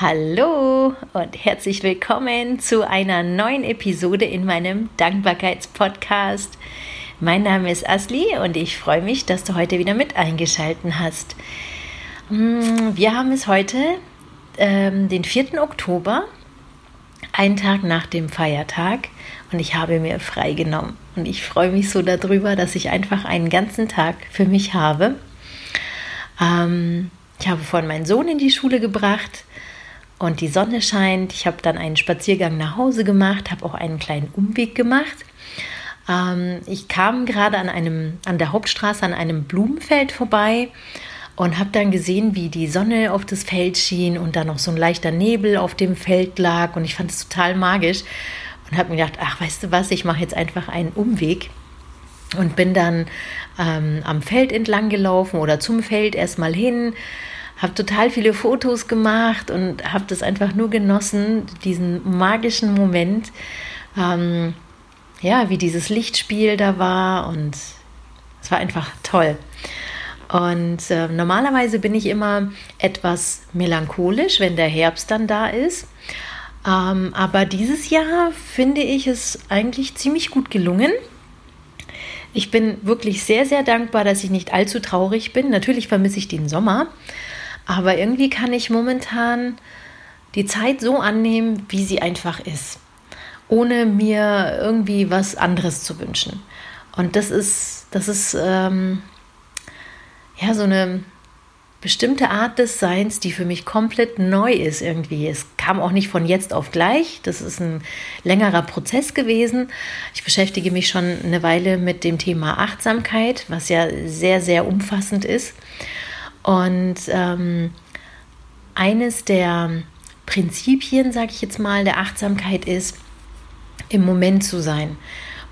Hallo und herzlich willkommen zu einer neuen Episode in meinem Dankbarkeitspodcast. Mein Name ist Asli und ich freue mich, dass du heute wieder mit eingeschalten hast. Mm, wir haben es heute, ähm, den 4. Oktober, einen Tag nach dem Feiertag und ich habe mir frei genommen. Und ich freue mich so darüber, dass ich einfach einen ganzen Tag für mich habe. Ähm, ich habe vorhin meinen Sohn in die Schule gebracht und die Sonne scheint. Ich habe dann einen Spaziergang nach Hause gemacht, habe auch einen kleinen Umweg gemacht. Ähm, ich kam gerade an einem an der Hauptstraße an einem Blumenfeld vorbei und habe dann gesehen, wie die Sonne auf das Feld schien und dann noch so ein leichter Nebel auf dem Feld lag und ich fand es total magisch und habe mir gedacht, ach, weißt du was, ich mache jetzt einfach einen Umweg und bin dann ähm, am Feld entlang gelaufen oder zum Feld erstmal hin, habe total viele Fotos gemacht und habe das einfach nur genossen, diesen magischen Moment, ähm, ja, wie dieses Lichtspiel da war und es war einfach toll. Und äh, normalerweise bin ich immer etwas melancholisch, wenn der Herbst dann da ist. Ähm, aber dieses Jahr finde ich es eigentlich ziemlich gut gelungen. Ich bin wirklich sehr, sehr dankbar, dass ich nicht allzu traurig bin. Natürlich vermisse ich den Sommer, aber irgendwie kann ich momentan die Zeit so annehmen, wie sie einfach ist, ohne mir irgendwie was anderes zu wünschen. Und das ist, das ist ähm, ja so eine bestimmte Art des Seins, die für mich komplett neu ist irgendwie. Es kam auch nicht von jetzt auf gleich. Das ist ein längerer Prozess gewesen. Ich beschäftige mich schon eine Weile mit dem Thema Achtsamkeit, was ja sehr, sehr umfassend ist. Und ähm, eines der Prinzipien, sage ich jetzt mal, der Achtsamkeit ist, im Moment zu sein.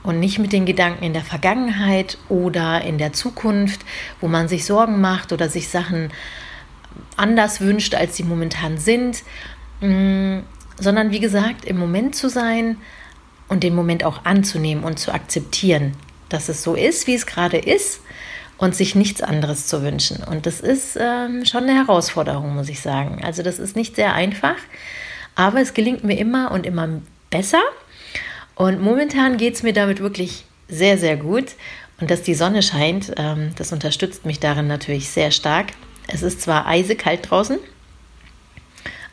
Und nicht mit den Gedanken in der Vergangenheit oder in der Zukunft, wo man sich Sorgen macht oder sich Sachen anders wünscht, als sie momentan sind, mm, sondern wie gesagt, im Moment zu sein und den Moment auch anzunehmen und zu akzeptieren, dass es so ist, wie es gerade ist und sich nichts anderes zu wünschen. Und das ist ähm, schon eine Herausforderung, muss ich sagen. Also das ist nicht sehr einfach, aber es gelingt mir immer und immer besser. Und momentan geht es mir damit wirklich sehr, sehr gut. Und dass die Sonne scheint, ähm, das unterstützt mich darin natürlich sehr stark. Es ist zwar eisekalt draußen,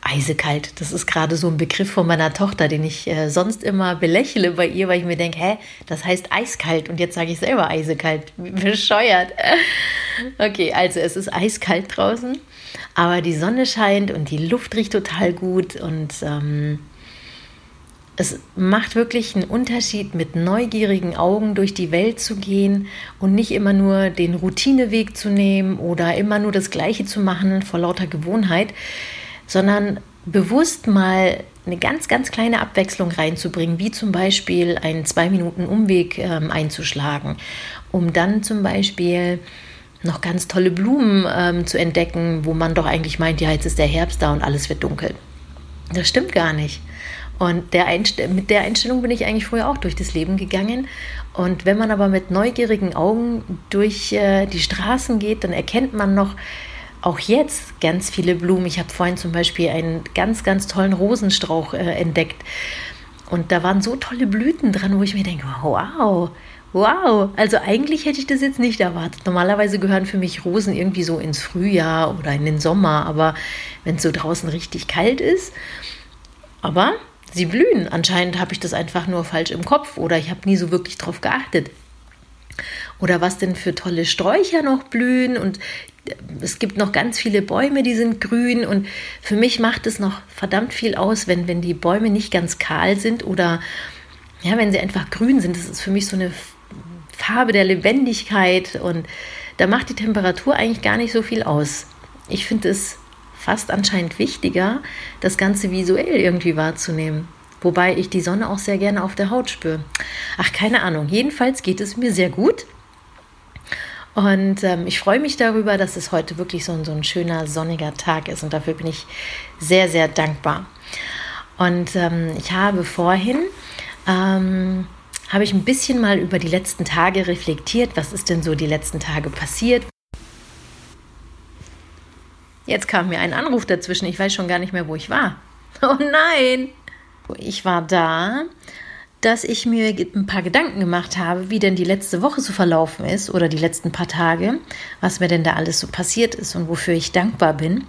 eisekalt. Das ist gerade so ein Begriff von meiner Tochter, den ich äh, sonst immer belächle bei ihr, weil ich mir denke, hä, das heißt eiskalt und jetzt sage ich selber eisekalt. Bescheuert. Okay, also es ist eiskalt draußen, aber die Sonne scheint und die Luft riecht total gut und ähm, es macht wirklich einen Unterschied, mit neugierigen Augen durch die Welt zu gehen und nicht immer nur den Routineweg zu nehmen oder immer nur das Gleiche zu machen vor lauter Gewohnheit sondern bewusst mal eine ganz, ganz kleine Abwechslung reinzubringen, wie zum Beispiel einen zwei Minuten Umweg ähm, einzuschlagen, um dann zum Beispiel noch ganz tolle Blumen ähm, zu entdecken, wo man doch eigentlich meint, ja, jetzt ist der Herbst da und alles wird dunkel. Das stimmt gar nicht. Und der mit der Einstellung bin ich eigentlich früher auch durch das Leben gegangen. Und wenn man aber mit neugierigen Augen durch äh, die Straßen geht, dann erkennt man noch auch jetzt ganz viele Blumen. Ich habe vorhin zum Beispiel einen ganz, ganz tollen Rosenstrauch äh, entdeckt. Und da waren so tolle Blüten dran, wo ich mir denke, wow, wow. Also eigentlich hätte ich das jetzt nicht erwartet. Normalerweise gehören für mich Rosen irgendwie so ins Frühjahr oder in den Sommer. Aber wenn es so draußen richtig kalt ist, aber sie blühen. Anscheinend habe ich das einfach nur falsch im Kopf oder ich habe nie so wirklich drauf geachtet. Oder was denn für tolle Sträucher noch blühen und es gibt noch ganz viele Bäume, die sind grün und für mich macht es noch verdammt viel aus, wenn, wenn die Bäume nicht ganz kahl sind oder ja, wenn sie einfach grün sind. Das ist für mich so eine Farbe der Lebendigkeit und da macht die Temperatur eigentlich gar nicht so viel aus. Ich finde es fast anscheinend wichtiger, das Ganze visuell irgendwie wahrzunehmen. Wobei ich die Sonne auch sehr gerne auf der Haut spüre. Ach, keine Ahnung. Jedenfalls geht es mir sehr gut. Und ähm, ich freue mich darüber, dass es heute wirklich so ein, so ein schöner sonniger Tag ist. Und dafür bin ich sehr, sehr dankbar. Und ähm, ich habe vorhin, ähm, habe ich ein bisschen mal über die letzten Tage reflektiert. Was ist denn so die letzten Tage passiert? jetzt kam mir ein Anruf dazwischen. Ich weiß schon gar nicht mehr, wo ich war. Oh nein! Ich war da, dass ich mir ein paar Gedanken gemacht habe, wie denn die letzte Woche so verlaufen ist oder die letzten paar Tage, was mir denn da alles so passiert ist und wofür ich dankbar bin.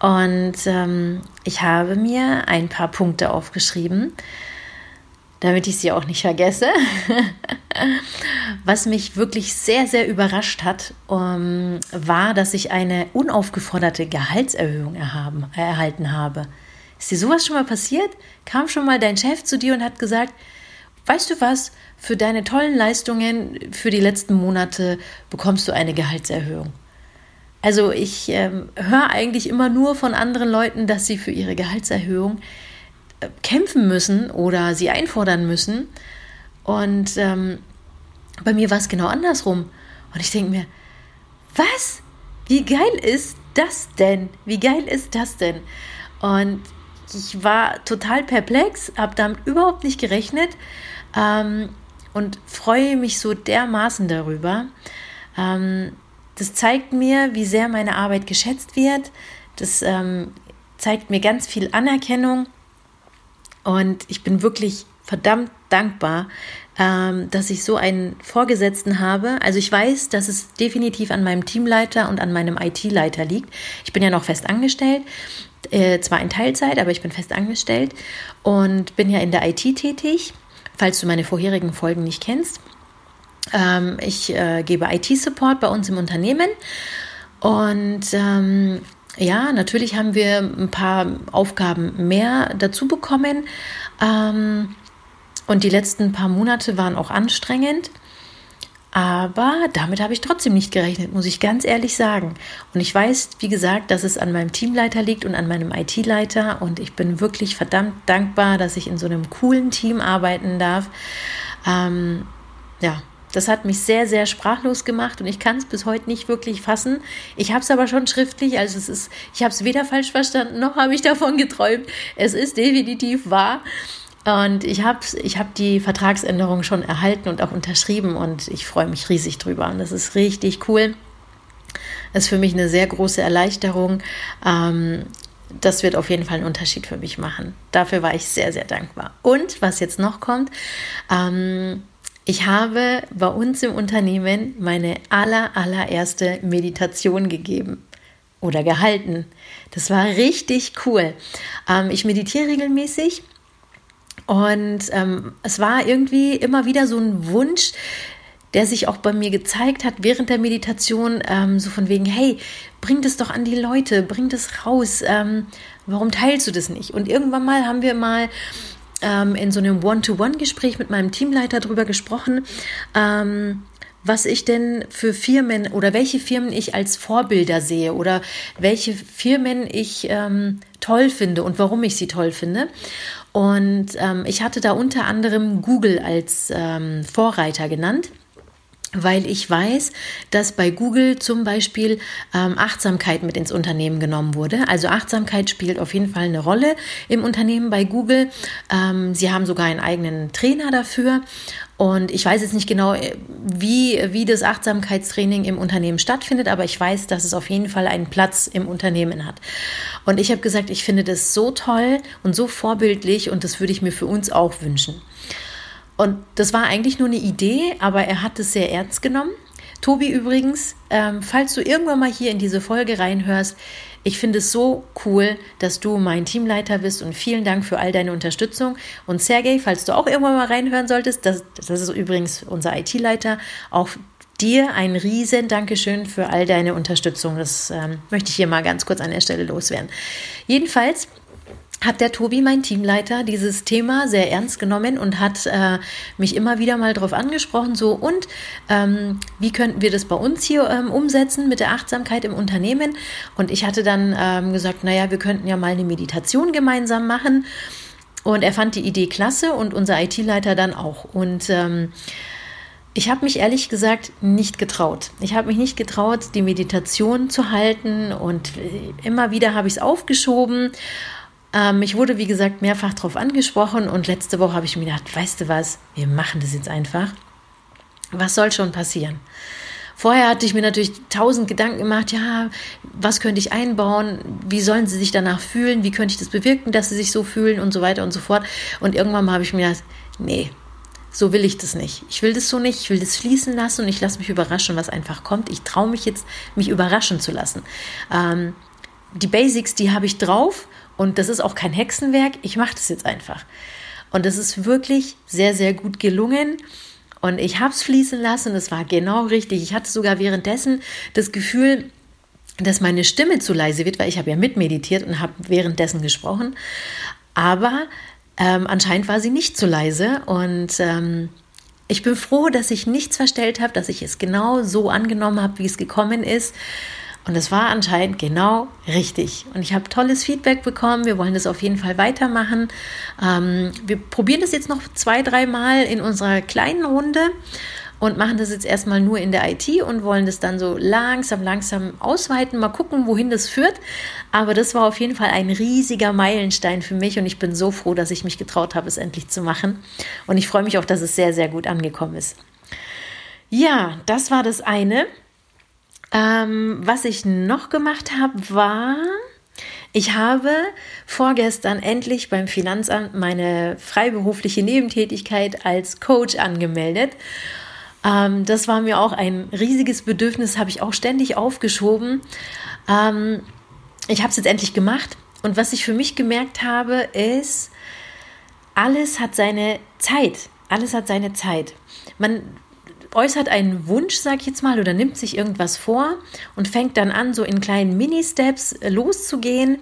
Und ähm, ich habe mir ein paar Punkte aufgeschrieben, damit ich sie auch nicht vergesse. Was mich wirklich sehr, sehr überrascht hat, um, ähm, war, dass ich eine unaufgeforderte Gehaltserhöhung erhaben, erhalten habe. Ist dir sowas schon mal passiert? Kam schon mal dein Chef zu dir und hat gesagt, weißt du was, für deine tollen Leistungen für die letzten Monate bekommst du eine Gehaltserhöhung. Also ich ähm, höre eigentlich immer nur von anderen Leuten, dass sie für ihre Gehaltserhöhung äh, kämpfen müssen oder sie einfordern müssen. Und ähm, bei mir war es genau andersrum. Und ich denke mir, was? Wie geil ist das denn? Wie geil ist das denn? Und ich war total perplex, habe damit überhaupt nicht gerechnet ähm, und freue mich so dermaßen darüber. Ähm, das zeigt mir, wie sehr meine Arbeit geschätzt wird. Das ähm, zeigt mir ganz viel Anerkennung. Und ich bin wirklich verdammt dankbar, ähm, dass ich so einen Vorgesetzten habe. Also ich weiß, dass es definitiv an meinem Teamleiter und an meinem IT-Leiter liegt. Ich bin ja noch fest angestellt, äh, zwar in Teilzeit, aber ich bin fest angestellt und bin ja in der IT tätig, falls du meine vorherigen Folgen nicht kennst. Ähm, ich äh, gebe IT-Support bei uns im Unternehmen und ähm, ja, natürlich haben wir ein paar Aufgaben mehr dazu bekommen. Ähm, und die letzten paar Monate waren auch anstrengend. Aber damit habe ich trotzdem nicht gerechnet, muss ich ganz ehrlich sagen. Und ich weiß, wie gesagt, dass es an meinem Teamleiter liegt und an meinem IT-Leiter. Und ich bin wirklich verdammt dankbar, dass ich in so einem coolen Team arbeiten darf. Ähm, ja, das hat mich sehr, sehr sprachlos gemacht und ich kann es bis heute nicht wirklich fassen. Ich habe es aber schon schriftlich, also es ist, ich habe es weder falsch verstanden noch habe ich davon geträumt. Es ist definitiv wahr. Und ich habe ich hab die Vertragsänderung schon erhalten und auch unterschrieben und ich freue mich riesig drüber. Und das ist richtig cool. Das ist für mich eine sehr große Erleichterung. Ähm, das wird auf jeden Fall einen Unterschied für mich machen. Dafür war ich sehr, sehr dankbar. Und was jetzt noch kommt, ähm, ich habe bei uns im Unternehmen meine aller, allererste Meditation gegeben oder gehalten. Das war richtig cool. Ähm, ich meditiere regelmäßig und ähm, es war irgendwie immer wieder so ein Wunsch, der sich auch bei mir gezeigt hat während der Meditation, ähm, so von wegen, hey, bring das doch an die Leute, bring das raus, ähm, warum teilst du das nicht? Und irgendwann mal haben wir mal ähm, in so einem One-to-One-Gespräch mit meinem Teamleiter darüber gesprochen, ähm, was ich denn für Firmen oder welche Firmen ich als Vorbilder sehe oder welche Firmen ich ähm, toll finde und warum ich sie toll finde. Und ähm, ich hatte da unter anderem Google als ähm, Vorreiter genannt weil ich weiß, dass bei Google zum Beispiel ähm, Achtsamkeit mit ins Unternehmen genommen wurde. Also Achtsamkeit spielt auf jeden Fall eine Rolle im Unternehmen bei Google. Ähm, sie haben sogar einen eigenen Trainer dafür. Und ich weiß jetzt nicht genau, äh, wie, wie das Achtsamkeitstraining im Unternehmen stattfindet, aber ich weiß, dass es auf jeden Fall einen Platz im Unternehmen hat. Und ich habe gesagt, ich finde das so toll und so vorbildlich und das würde ich mir für uns auch wünschen. Und das war eigentlich nur eine Idee, aber er hat es sehr ernst genommen. Tobi übrigens, ähm, falls du irgendwann mal hier in diese Folge reinhörst, ich finde es so cool, dass du mein Teamleiter bist und vielen Dank für all deine Unterstützung. Und Sergej, falls du auch irgendwann mal reinhören solltest, das, das ist übrigens unser IT-Leiter, auch dir ein riesen Dankeschön für all deine Unterstützung. Das ähm, möchte ich hier mal ganz kurz an der Stelle loswerden. Jedenfalls hat der Tobi, mein Teamleiter, dieses Thema sehr ernst genommen und hat äh, mich immer wieder mal darauf angesprochen, so und ähm, wie könnten wir das bei uns hier ähm, umsetzen mit der Achtsamkeit im Unternehmen? Und ich hatte dann ähm, gesagt, naja, wir könnten ja mal eine Meditation gemeinsam machen. Und er fand die Idee klasse und unser IT-Leiter dann auch. Und ähm, ich habe mich ehrlich gesagt nicht getraut. Ich habe mich nicht getraut, die Meditation zu halten und äh, immer wieder habe ich es aufgeschoben ähm, ich wurde, wie gesagt, mehrfach darauf angesprochen und letzte Woche habe ich mir gedacht, weißt du was, wir machen das jetzt einfach. Was soll schon passieren? Vorher hatte ich mir natürlich tausend Gedanken gemacht, ja, was könnte ich einbauen, wie sollen sie sich danach fühlen, wie könnte ich das bewirken, dass sie sich so fühlen und so weiter und so fort. Und irgendwann habe ich mir gedacht, nee, so will ich das nicht. Ich will das so nicht, ich will das fließen lassen und ich lasse mich überraschen, was einfach kommt. Ich traue mich jetzt, mich überraschen zu lassen. Ähm, die Basics, die habe ich drauf und das ist auch kein Hexenwerk. Ich mache das jetzt einfach. Und das ist wirklich sehr, sehr gut gelungen. Und ich habe es fließen lassen. Es war genau richtig. Ich hatte sogar währenddessen das Gefühl, dass meine Stimme zu leise wird, weil ich habe ja mitmeditiert und habe währenddessen gesprochen. Aber ähm, anscheinend war sie nicht zu leise und ähm, ich bin froh, dass ich nichts verstellt habe, dass ich es genau so angenommen habe, wie es gekommen ist. Und es war anscheinend genau richtig. Und ich habe tolles Feedback bekommen. Wir wollen das auf jeden Fall weitermachen. Ähm, wir probieren das jetzt noch zwei, dreimal in unserer kleinen Runde und machen das jetzt erstmal nur in der IT und wollen das dann so langsam, langsam ausweiten, mal gucken, wohin das führt. Aber das war auf jeden Fall ein riesiger Meilenstein für mich und ich bin so froh, dass ich mich getraut habe, es endlich zu machen. Und ich freue mich auch, dass es sehr, sehr gut angekommen ist. Ja, das war das eine. Ähm, was ich noch gemacht habe, war, ich habe vorgestern endlich beim Finanzamt meine freiberufliche Nebentätigkeit als Coach angemeldet. Ähm, das war mir auch ein riesiges Bedürfnis, habe ich auch ständig aufgeschoben. Ähm, ich habe es jetzt endlich gemacht. Und was ich für mich gemerkt habe, ist, alles hat seine Zeit. Alles hat seine Zeit. Man äußert einen Wunsch, sag ich jetzt mal, oder nimmt sich irgendwas vor und fängt dann an, so in kleinen Mini-Steps loszugehen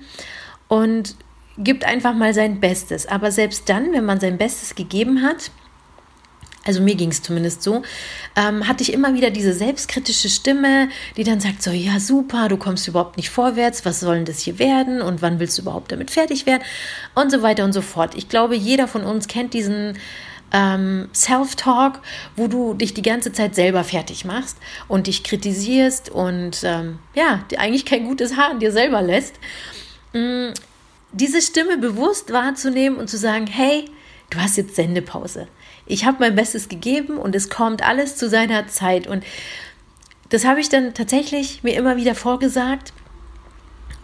und gibt einfach mal sein Bestes. Aber selbst dann, wenn man sein Bestes gegeben hat, also mir ging es zumindest so, ähm, hatte ich immer wieder diese selbstkritische Stimme, die dann sagt so, ja super, du kommst überhaupt nicht vorwärts, was soll denn das hier werden und wann willst du überhaupt damit fertig werden und so weiter und so fort. Ich glaube, jeder von uns kennt diesen ähm, Self-Talk, wo du dich die ganze Zeit selber fertig machst und dich kritisierst und ähm, ja, eigentlich kein gutes Haar an dir selber lässt. Mm, diese Stimme bewusst wahrzunehmen und zu sagen, hey, du hast jetzt Sendepause ich habe mein Bestes gegeben und es kommt alles zu seiner Zeit. Und das habe ich dann tatsächlich mir immer wieder vorgesagt.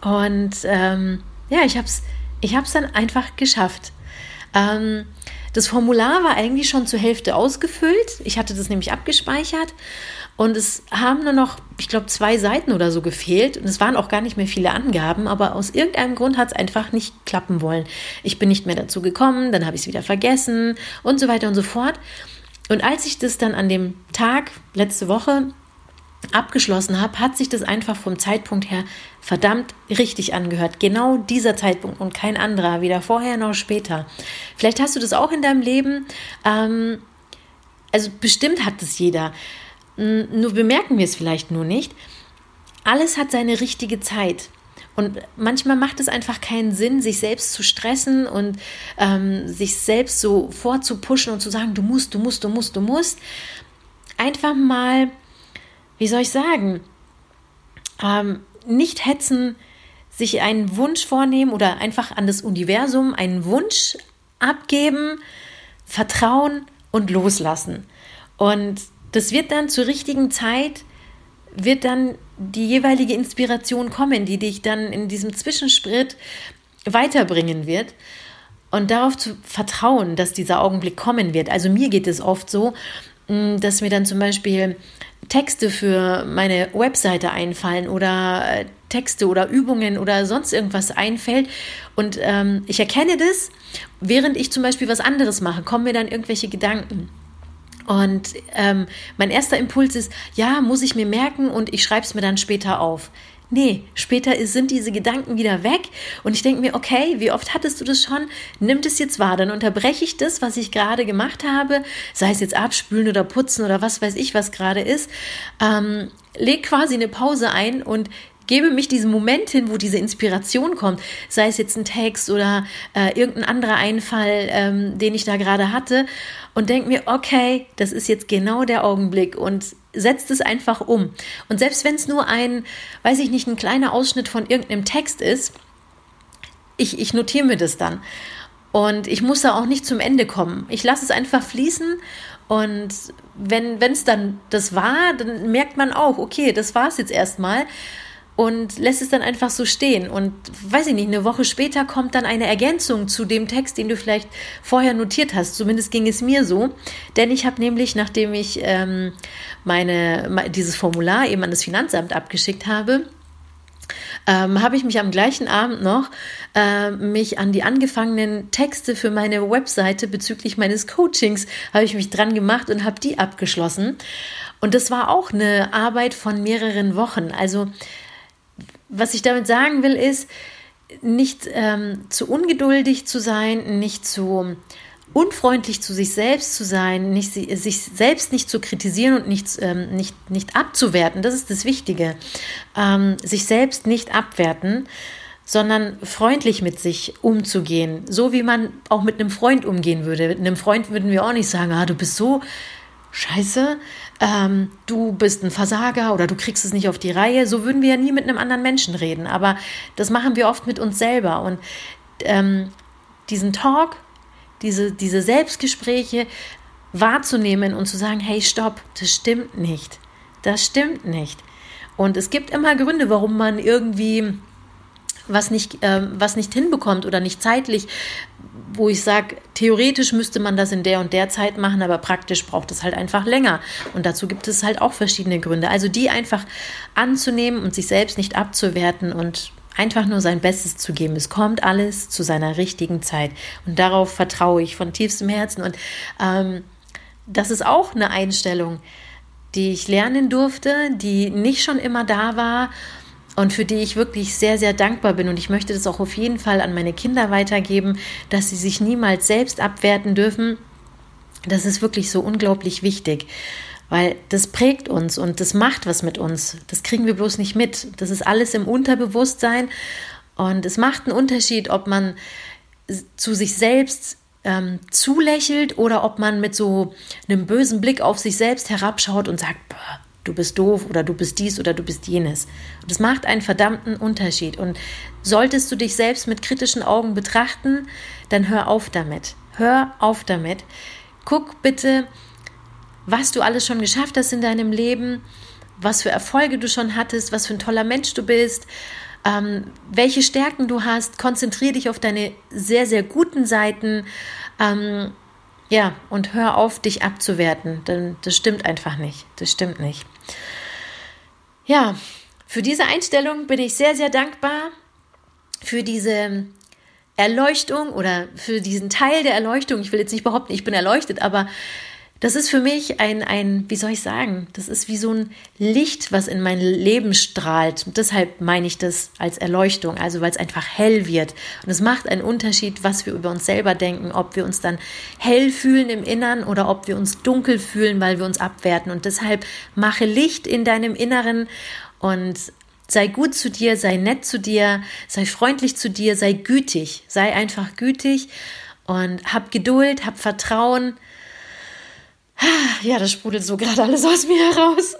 Und ähm, ja, ich habe es ich hab's dann einfach geschafft. Ähm, das Formular war eigentlich schon zur Hälfte ausgefüllt. Ich hatte das nämlich abgespeichert und es haben nur noch, ich glaube, zwei Seiten oder so gefehlt. Und es waren auch gar nicht mehr viele Angaben, aber aus irgendeinem Grund hat es einfach nicht klappen wollen. Ich bin nicht mehr dazu gekommen, dann habe ich es wieder vergessen und so weiter und so fort. Und als ich das dann an dem Tag, letzte Woche, abgeschlossen habe, hat sich das einfach vom Zeitpunkt her verdammt richtig angehört. Genau dieser Zeitpunkt und kein anderer, weder vorher noch später. Vielleicht hast du das auch in deinem Leben. Ähm, also bestimmt hat das jeder. Nur bemerken wir es vielleicht nur nicht. Alles hat seine richtige Zeit. Und manchmal macht es einfach keinen Sinn, sich selbst zu stressen und ähm, sich selbst so vorzupuschen und zu sagen, du musst, du musst, du musst, du musst. Einfach mal, wie soll ich sagen, ähm, nicht hetzen, sich einen Wunsch vornehmen oder einfach an das Universum einen Wunsch abgeben, vertrauen und loslassen. Und das wird dann zur richtigen Zeit, wird dann die jeweilige Inspiration kommen, die dich dann in diesem Zwischensprit weiterbringen wird. Und darauf zu vertrauen, dass dieser Augenblick kommen wird. Also mir geht es oft so, mm, dass mir dann zum Beispiel Texte für meine Webseite einfallen oder äh, Texte oder Übungen oder sonst irgendwas einfällt und ähm, ich erkenne das, während ich zum Beispiel was anderes mache, kommen mir dann irgendwelche Gedanken. Und ähm, mein erster Impuls ist, ja, muss ich mir merken und ich schreibe es mir dann später auf. Nee, später sind diese Gedanken wieder weg und ich denke mir, okay, wie oft hattest du das schon? Nimm das jetzt wahr, dann unterbreche ich das, was ich gerade gemacht habe, sei es jetzt abspülen oder putzen oder was weiß ich, was gerade ist. Ähm, leg quasi eine Pause ein und gebe mich diesen Moment hin, wo diese Inspiration kommt, sei es jetzt ein Text oder äh, irgendein anderer Einfall, ähm, den ich da gerade hatte, und denke mir, okay, das ist jetzt genau der Augenblick und setzt es einfach um. Und selbst wenn es nur ein, weiß ich nicht, ein kleiner Ausschnitt von irgendeinem Text ist, ich, ich notiere mir das dann. Und ich muss da auch nicht zum Ende kommen. Ich lasse es einfach fließen und wenn es dann das war, dann merkt man auch, okay, das war es jetzt erstmal und lässt es dann einfach so stehen. Und weiß ich nicht, eine Woche später kommt dann eine Ergänzung zu dem Text, den du vielleicht vorher notiert hast. Zumindest ging es mir so. Denn ich habe nämlich, nachdem ich ähm, meine, dieses Formular eben an das Finanzamt abgeschickt habe, ähm, habe ich mich am gleichen Abend noch äh, mich an die angefangenen Texte für meine Webseite bezüglich meines Coachings habe ich mich dran gemacht und habe die abgeschlossen. Und das war auch eine Arbeit von mehreren Wochen. Also was ich damit sagen will, ist, nicht ähm, zu ungeduldig zu sein, nicht zu unfreundlich zu sich selbst zu sein, nicht, sich selbst nicht zu kritisieren und nicht, ähm, nicht, nicht abzuwerten, das ist das Wichtige. Ähm, sich selbst nicht abwerten, sondern freundlich mit sich umzugehen, so wie man auch mit einem Freund umgehen würde. Mit einem Freund würden wir auch nicht sagen, ah, du bist so scheiße, ähm, du bist ein Versager oder du kriegst es nicht auf die Reihe. So würden wir ja nie mit einem anderen Menschen reden. Aber das machen wir oft mit uns selber. Und ähm, diesen Talk diese, diese Selbstgespräche wahrzunehmen und zu sagen, hey, stopp, das stimmt nicht. Das stimmt nicht. Und es gibt immer Gründe, warum man irgendwie was nicht, äh, was nicht hinbekommt oder nicht zeitlich, wo ich sage, theoretisch müsste man das in der und der Zeit machen, aber praktisch braucht es halt einfach länger. Und dazu gibt es halt auch verschiedene Gründe. Also die einfach anzunehmen und sich selbst nicht abzuwerten und einfach nur sein Bestes zu geben. Es kommt alles zu seiner richtigen Zeit. Und darauf vertraue ich von tiefstem Herzen. Und ähm, das ist auch eine Einstellung, die ich lernen durfte, die nicht schon immer da war und für die ich wirklich sehr, sehr dankbar bin. Und ich möchte das auch auf jeden Fall an meine Kinder weitergeben, dass sie sich niemals selbst abwerten dürfen. Das ist wirklich so unglaublich wichtig weil das prägt uns und das macht was mit uns. Das kriegen wir bloß nicht mit. Das ist alles im Unterbewusstsein und es macht einen Unterschied, ob man zu sich selbst ähm, zulächelt oder ob man mit so einem bösen Blick auf sich selbst herabschaut und sagt, boah, du bist doof oder du bist dies oder du bist jenes. Und das macht einen verdammten Unterschied. Und solltest du dich selbst mit kritischen Augen betrachten, dann hör auf damit. Hör auf damit. Guck bitte, was du alles schon geschafft hast in deinem Leben, was für Erfolge du schon hattest, was für ein toller Mensch du bist, ähm, welche Stärken du hast. Konzentriere dich auf deine sehr, sehr guten Seiten. Ähm, ja, und hör auf, dich abzuwerten, denn das stimmt einfach nicht. Das stimmt nicht. Ja, für diese Einstellung bin ich sehr, sehr dankbar. Für diese Erleuchtung oder für diesen Teil der Erleuchtung. Ich will jetzt nicht behaupten, ich bin erleuchtet, aber das ist für mich ein, ein, wie soll ich sagen, das ist wie so ein Licht, was in mein Leben strahlt. Und deshalb meine ich das als Erleuchtung, also weil es einfach hell wird. Und es macht einen Unterschied, was wir über uns selber denken, ob wir uns dann hell fühlen im Innern oder ob wir uns dunkel fühlen, weil wir uns abwerten. Und deshalb mache Licht in deinem Inneren und sei gut zu dir, sei nett zu dir, sei freundlich zu dir, sei gütig, sei einfach gütig und hab Geduld, hab Vertrauen ja, das sprudelt so gerade alles aus mir heraus.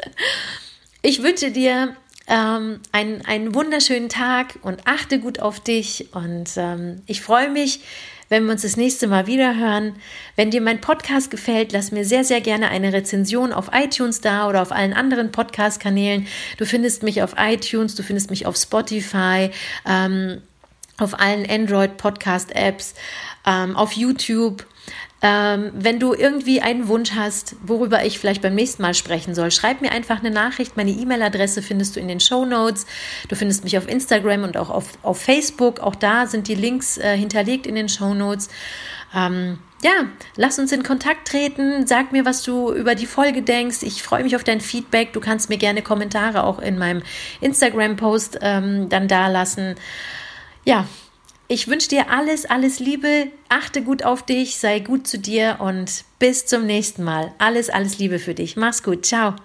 Ich wünsche dir ähm, einen, einen wunderschönen Tag und achte gut auf dich. Und ähm, ich freue mich, wenn wir uns das nächste Mal wieder hören. Wenn dir mein Podcast gefällt, lass mir sehr, sehr gerne eine Rezension auf iTunes da oder auf allen anderen Podcast-Kanälen. Du findest mich auf iTunes, du findest mich auf Spotify, ähm, auf allen Android-Podcast-Apps, ähm, auf YouTube. Ähm, wenn du irgendwie einen Wunsch hast, worüber ich vielleicht beim nächsten Mal sprechen soll, schreib mir einfach eine Nachricht. Meine E-Mail-Adresse findest du in den Show Notes. Du findest mich auf Instagram und auch auf, auf Facebook. Auch da sind die Links äh, hinterlegt in den Show Notes. Ähm, ja, lass uns in Kontakt treten. Sag mir, was du über die Folge denkst. Ich freue mich auf dein Feedback. Du kannst mir gerne Kommentare auch in meinem Instagram-Post ähm, dann da lassen. Ja, ich wünsche dir alles, alles Liebe. Achte gut auf dich, sei gut zu dir und bis zum nächsten Mal. Alles, alles Liebe für dich. Mach's gut. Ciao.